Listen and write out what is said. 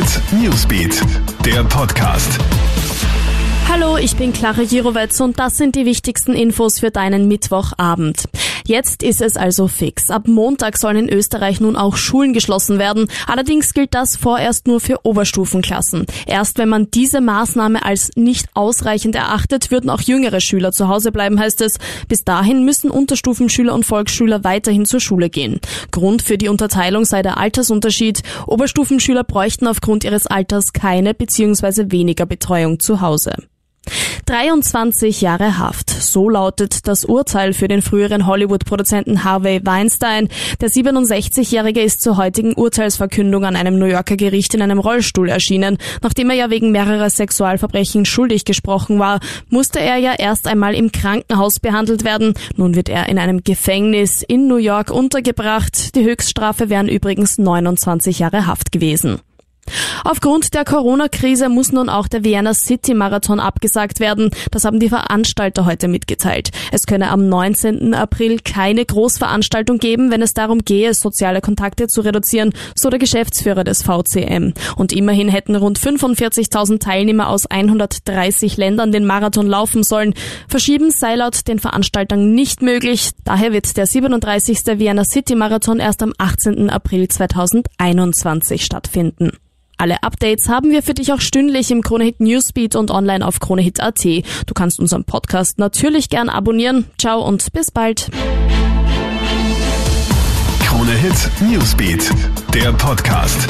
Hit Newsbeat, der Podcast. Hallo, ich bin Clara Jirovetz und das sind die wichtigsten Infos für deinen Mittwochabend. Jetzt ist es also fix. Ab Montag sollen in Österreich nun auch Schulen geschlossen werden. Allerdings gilt das vorerst nur für Oberstufenklassen. Erst wenn man diese Maßnahme als nicht ausreichend erachtet, würden auch jüngere Schüler zu Hause bleiben, heißt es. Bis dahin müssen Unterstufenschüler und Volksschüler weiterhin zur Schule gehen. Grund für die Unterteilung sei der Altersunterschied. Oberstufenschüler bräuchten aufgrund ihres Alters keine bzw. weniger Betreuung zu Hause. 23 Jahre Haft. So lautet das Urteil für den früheren Hollywood-Produzenten Harvey Weinstein. Der 67-Jährige ist zur heutigen Urteilsverkündung an einem New Yorker Gericht in einem Rollstuhl erschienen. Nachdem er ja wegen mehrerer Sexualverbrechen schuldig gesprochen war, musste er ja erst einmal im Krankenhaus behandelt werden. Nun wird er in einem Gefängnis in New York untergebracht. Die Höchststrafe wären übrigens 29 Jahre Haft gewesen. Aufgrund der Corona-Krise muss nun auch der Vienna City Marathon abgesagt werden. Das haben die Veranstalter heute mitgeteilt. Es könne am 19. April keine Großveranstaltung geben, wenn es darum gehe, soziale Kontakte zu reduzieren, so der Geschäftsführer des VCM. Und immerhin hätten rund 45.000 Teilnehmer aus 130 Ländern den Marathon laufen sollen. Verschieben sei laut den Veranstaltern nicht möglich. Daher wird der 37. Vienna City Marathon erst am 18. April 2021 stattfinden. Alle Updates haben wir für dich auch stündlich im Kronehit Newsbeat und online auf kronehit.at. Du kannst unseren Podcast natürlich gern abonnieren. Ciao und bis bald. Kronehit Newsbeat, der Podcast.